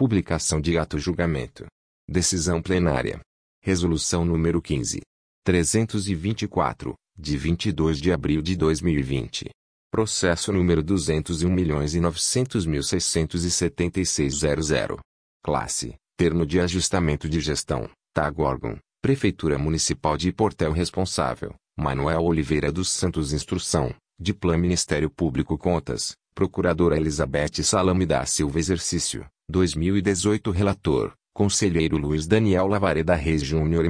Publicação de ato julgamento. Decisão plenária. Resolução número 15. 324, de 22 de abril de 2020. Processo número 201.900.676.00. Classe: Termo de ajustamento de gestão. TAG órgão. Prefeitura Municipal de Portel responsável. Manuel Oliveira dos Santos Instrução. Diploma Ministério Público Contas. Procuradora Elizabeth Salame da Silva Exercício. 2018 Relator. Conselheiro Luiz Daniel Lavareda Reis Júnior.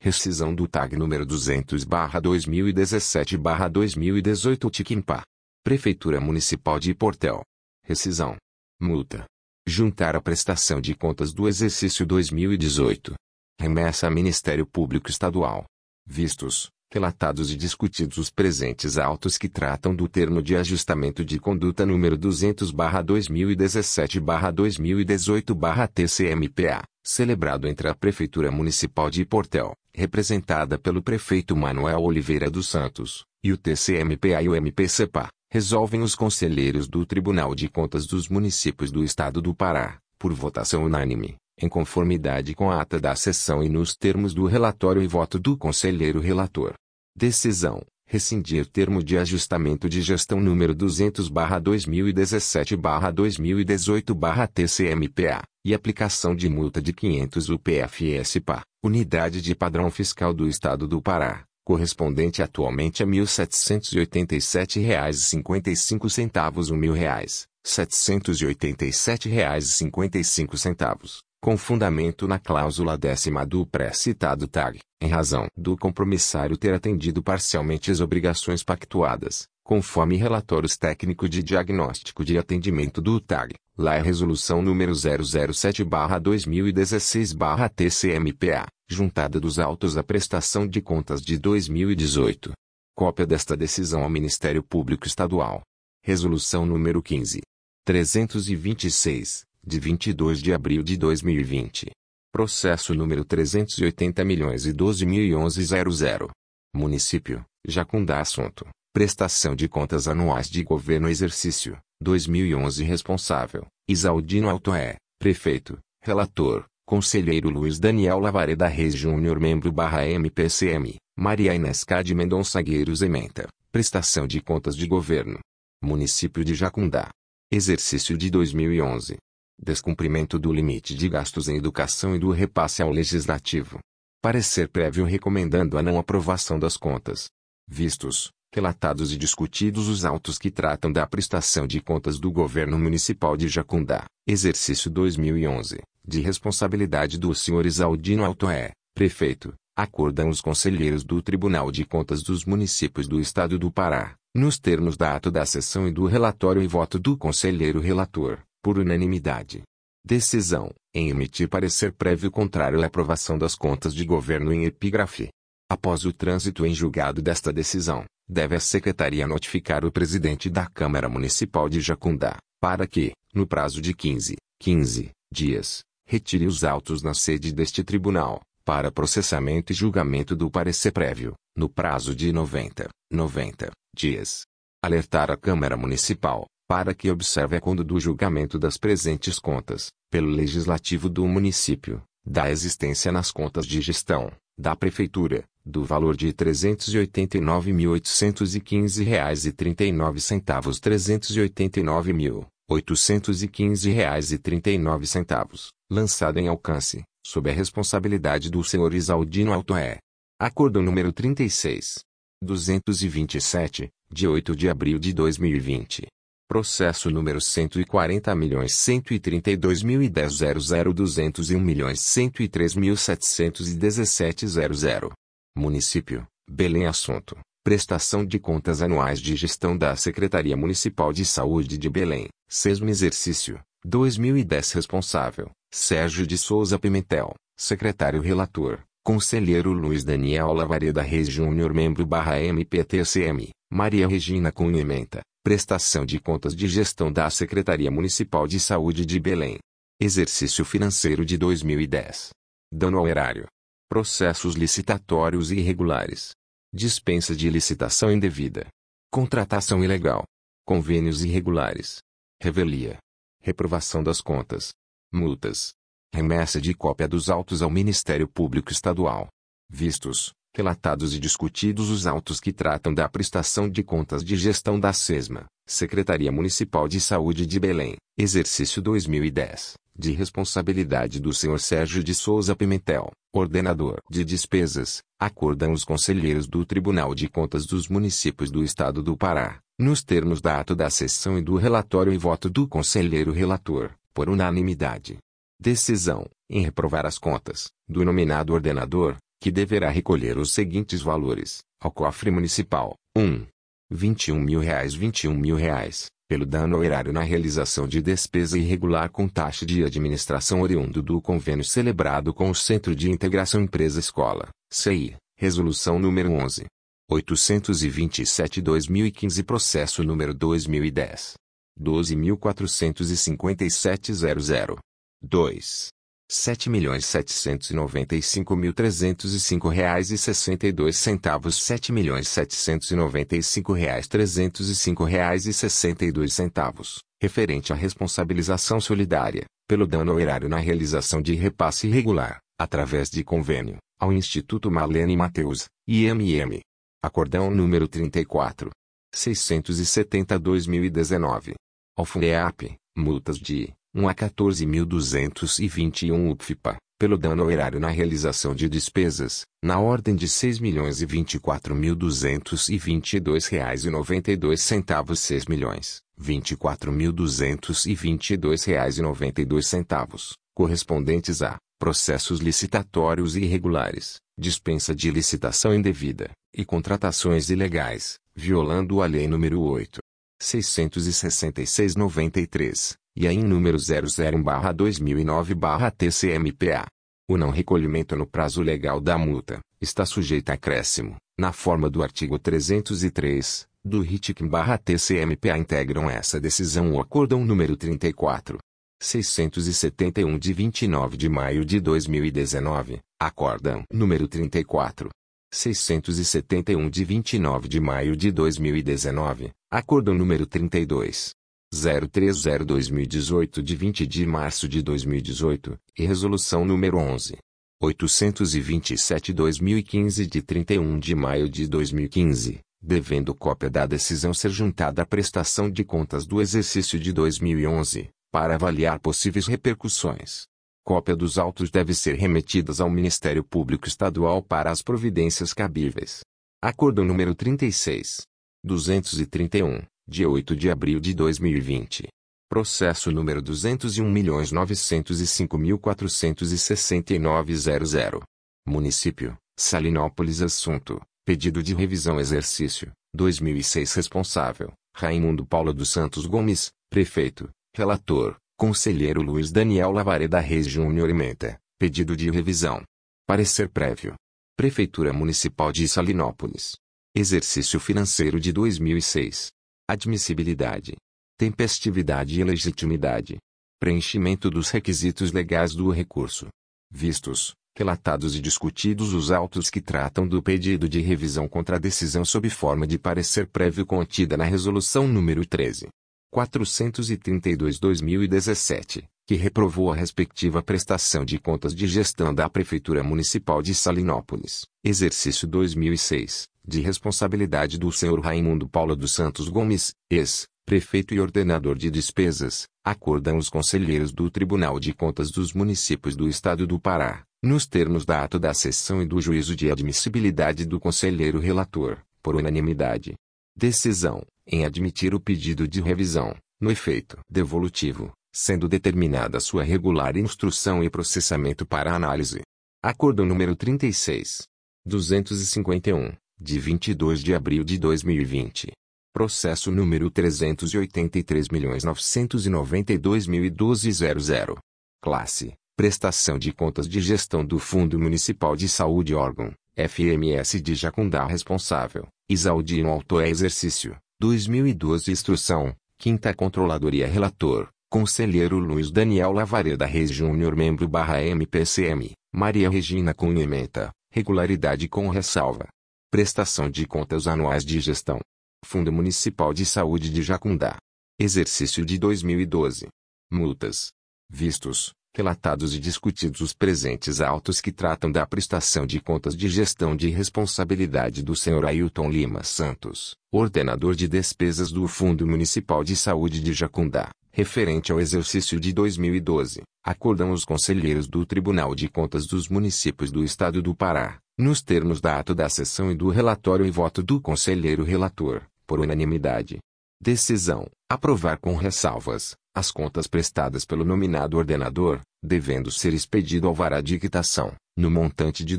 Rescisão do TAG número 200-2017-2018 Tiquimpa. Prefeitura Municipal de Portel. Rescisão. Multa. Juntar a prestação de contas do exercício 2018. Remessa a Ministério Público Estadual. Vistos, relatados e discutidos os presentes autos que tratam do termo de ajustamento de conduta número 200/2017/2018/TCMPA, celebrado entre a Prefeitura Municipal de Portel, representada pelo prefeito Manuel Oliveira dos Santos, e o TCMPA e o MPCPA, resolvem os conselheiros do Tribunal de Contas dos Municípios do Estado do Pará, por votação unânime, em conformidade com a ata da sessão e nos termos do relatório e voto do conselheiro relator. Decisão: rescindir termo de ajustamento de gestão número 200/2017/2018/TCMPA e aplicação de multa de 500 UPFS-PA, Unidade de Padrão Fiscal do Estado do Pará, correspondente atualmente a R$ 1.787,55 um mil reais, R$ 787,55 com fundamento na cláusula décima do pré-citado TAG, em razão do compromissário ter atendido parcialmente as obrigações pactuadas, conforme relatórios técnicos de diagnóstico de atendimento do TAG, lá é resolução número 007/2016/TCMPA, juntada dos autos da prestação de contas de 2018. Cópia desta decisão ao Ministério Público Estadual. Resolução número 15. 326 de 22 de abril de 2020. Processo número 380 milhões e 12 mil e 11 00. Município, Jacundá Assunto. Prestação de contas anuais de governo exercício, 2011 Responsável, Isaldino Altoé, Prefeito, Relator, Conselheiro Luiz Daniel Lavareda Reis Júnior Membro barra MPCM, Maria Inês Cade Mendonça Gueiros Ementa. Prestação de contas de governo. Município de Jacundá. Exercício de 2011. Descumprimento do limite de gastos em educação e do repasse ao Legislativo. Parecer prévio recomendando a não aprovação das contas. Vistos, relatados e discutidos os autos que tratam da prestação de contas do Governo Municipal de Jacundá, exercício 2011, de responsabilidade do Sr. Isaldino Altoé, prefeito, acordam os conselheiros do Tribunal de Contas dos Municípios do Estado do Pará, nos termos da ato da sessão e do relatório e voto do conselheiro relator por unanimidade. Decisão, em emitir parecer prévio contrário à aprovação das contas de governo em epígrafe. Após o trânsito em julgado desta decisão, deve a Secretaria notificar o presidente da Câmara Municipal de Jacundá, para que, no prazo de 15, 15 dias, retire os autos na sede deste tribunal, para processamento e julgamento do parecer prévio, no prazo de 90, 90 dias. Alertar a Câmara Municipal, para que observe a conduta do julgamento das presentes contas, pelo Legislativo do município, da existência nas contas de gestão, da Prefeitura, do valor de R$ 389.815,39 389.815,39 lançada em alcance, sob a responsabilidade do Sr. Isaldino Altoé. Acordo número 36. 227, de 8 de abril de 2020. Processo número 140.132.000.201.103.717.00. Município, Belém Assunto. Prestação de contas anuais de gestão da Secretaria Municipal de Saúde de Belém. Sesmo Exercício, 2010 Responsável, Sérgio de Souza Pimentel. Secretário Relator, Conselheiro Luiz Daniel Lavareda Reis Júnior Membro barra MPTCM, Maria Regina Cunha Menta. Prestação de contas de gestão da Secretaria Municipal de Saúde de Belém. Exercício financeiro de 2010. Dano ao erário. Processos licitatórios irregulares. Dispensa de licitação indevida. Contratação ilegal. Convênios irregulares. Revelia. Reprovação das contas. Multas. Remessa de cópia dos autos ao Ministério Público Estadual. Vistos, relatados e discutidos os autos que tratam da prestação de contas de gestão da SESMA, Secretaria Municipal de Saúde de Belém, exercício 2010, de responsabilidade do Sr. Sérgio de Souza Pimentel, ordenador de despesas, acordam os conselheiros do Tribunal de Contas dos Municípios do Estado do Pará, nos termos da ato da sessão e do relatório e voto do conselheiro relator, por unanimidade. Decisão, em reprovar as contas, do nominado ordenador, que deverá recolher os seguintes valores, ao cofre municipal, 1. 21 mil reais 21 mil reais, pelo dano ao erário na realização de despesa irregular com taxa de administração oriundo do convênio celebrado com o Centro de Integração Empresa-Escola, CI, Resolução número 11. 827-2015 Processo número 2010. 12.457.00. 2. 7.795.305 reais e 62 centavos 7.795 reais 305 reais e 62 centavos, referente à responsabilização solidária, pelo dano ao erário na realização de repasse irregular, através de convênio, ao Instituto Marlene Mateus, IMM. Acordão número 34. 670-2019. Ao Fundeap, multas de 1 a 14.221 UPFIPA, pelo dano ao erário na realização de despesas, na ordem de 6.024.222,92 reais e 92 centavos 6 milhões, 24.222 reais e 92 centavos, correspondentes a processos licitatórios irregulares, dispensa de licitação indevida, e contratações ilegais, violando a Lei nº 8. 666-93, e a em número 001-2009-TCMPA. O não recolhimento no prazo legal da multa está sujeito a acréscimo, na forma do artigo 303 do RITIC-TCMPA integram essa decisão o acórdão número 34. 671 de 29 de maio de 2019, acórdão número 34. 671 de 29 de maio de 2019, acórdão número 32. 030-2018 de 20 de março de 2018, e Resolução número 11. 827-2015 de 31 de maio de 2015, devendo cópia da decisão ser juntada à prestação de contas do exercício de 2011, para avaliar possíveis repercussões. Cópia dos autos deve ser remetidas ao Ministério Público Estadual para as providências cabíveis. Acordo número 36. 231 de 8 de abril de 2020. Processo número 201.905.469.00. Município, Salinópolis Assunto, pedido de revisão exercício, 2006 Responsável, Raimundo Paulo dos Santos Gomes, Prefeito, Relator, Conselheiro Luiz Daniel Lavareda Reis Júnior Ementa, pedido de revisão. Parecer prévio. Prefeitura Municipal de Salinópolis. Exercício financeiro de 2006 admissibilidade, tempestividade e legitimidade, preenchimento dos requisitos legais do recurso, vistos, relatados e discutidos os autos que tratam do pedido de revisão contra a decisão sob forma de parecer prévio contida na Resolução número 13. 432-2017, que reprovou a respectiva prestação de contas de gestão da Prefeitura Municipal de Salinópolis, exercício 2006, de responsabilidade do Sr. Raimundo Paulo dos Santos Gomes, ex-prefeito e ordenador de despesas, acordam os conselheiros do Tribunal de Contas dos Municípios do Estado do Pará, nos termos da ato da sessão e do juízo de admissibilidade do conselheiro relator, por unanimidade. Decisão, em admitir o pedido de revisão, no efeito devolutivo, sendo determinada sua regular instrução e processamento para análise. Acordo número 36. 251 de 22 de abril de 2020. Processo número 383.992.012.00. Classe: Prestação de contas de gestão do Fundo Municipal de Saúde órgão, FMS de Jacundá responsável, Isaldino Autoé Exercício, 2012 Instrução, Quinta Controladoria Relator, Conselheiro Luiz Daniel Lavareda Reis Júnior Membro barra MPCM, Maria Regina Cunha Menta, Regularidade com ressalva. Prestação de contas anuais de gestão. Fundo Municipal de Saúde de Jacundá. Exercício de 2012. Multas. Vistos. relatados e discutidos os presentes autos que tratam da prestação de contas de gestão de responsabilidade do Sr. Ailton Lima Santos, ordenador de despesas do Fundo Municipal de Saúde de Jacundá, referente ao exercício de 2012, acordam os conselheiros do Tribunal de Contas dos Municípios do Estado do Pará, nos termos da ato da sessão e do relatório e voto do conselheiro relator, por unanimidade. Decisão: aprovar com ressalvas as contas prestadas pelo nominado ordenador, devendo ser expedido alvará de quitação, no montante de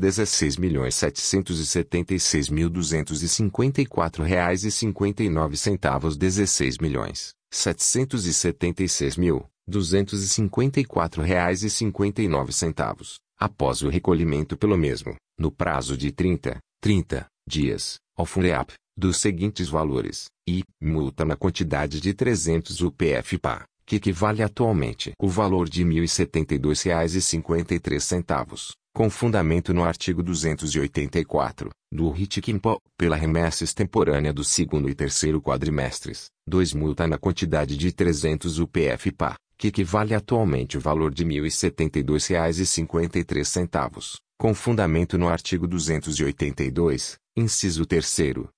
16.776.254,59 reais e 59 centavos 16.776.254 reais e 59 centavos, após o recolhimento pelo mesmo, no prazo de 30, 30 dias, ao FUNEAP, dos seguintes valores, e, multa na quantidade de 300 UPF-PA, que equivale atualmente o valor de R$ 1.072,53, com fundamento no artigo 284, do RIT-QIMPO, pela remessa extemporânea do segundo e terceiro quadrimestres, 2 multa na quantidade de 300 UPF-PA, que equivale atualmente o valor de R$ 1.072,53, com fundamento no artigo 282, inciso 3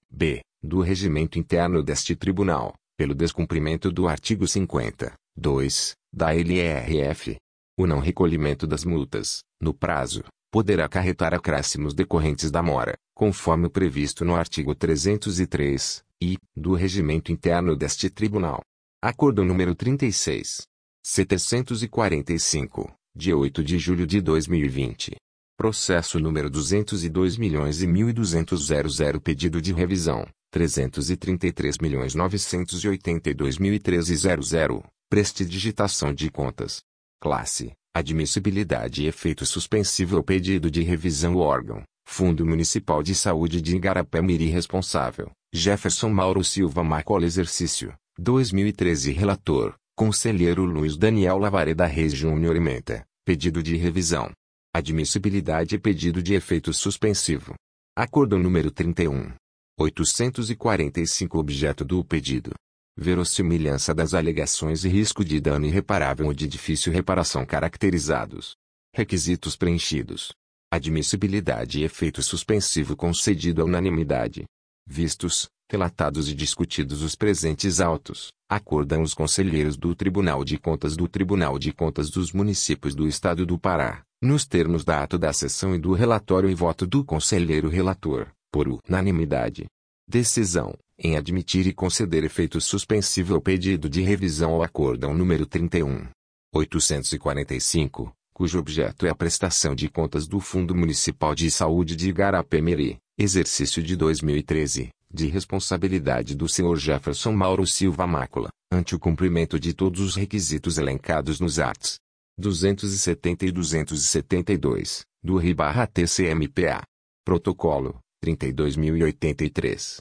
b, do regimento interno deste tribunal, pelo descumprimento do artigo 50, 2, da LRF. O não recolhimento das multas, no prazo, poderá acarretar acréscimos decorrentes da mora, conforme o previsto no artigo 303, e, do regimento interno deste tribunal. Acordo número 36. 745, de 8 de julho de 2020. Processo número 202 milhões e 1.200 pedido de revisão, 333 milhões 982.013 Prestidigitação de contas. Classe: Admissibilidade e efeito suspensivo ao pedido de revisão. órgão: Fundo Municipal de Saúde de Igarapé-Miri Responsável: Jefferson Mauro Silva Macola Exercício: 2013 Relator: Conselheiro Luiz Daniel Lavareda Reis Júnior Ementa. Pedido de revisão. Admissibilidade e pedido de efeito suspensivo. Acordo número 31. 845 Objeto do pedido verossimilhança das alegações e risco de dano irreparável ou de difícil reparação caracterizados. Requisitos preenchidos. Admissibilidade e efeito suspensivo concedido à unanimidade. Vistos, relatados e discutidos os presentes autos, acordam os conselheiros do Tribunal de Contas do Tribunal de Contas dos Municípios do Estado do Pará, nos termos da ato da sessão e do relatório e voto do conselheiro relator, por unanimidade. Decisão em admitir e conceder efeito suspensivo ao pedido de revisão ao acórdão número 31. 845, cujo objeto é a prestação de contas do Fundo Municipal de Saúde de Igarapé-Miri, exercício de 2013, de responsabilidade do Sr. Jefferson Mauro Silva Mácula, ante o cumprimento de todos os requisitos elencados nos arts. 270 e 272, do RI-TCMPA. Protocolo, 32.083.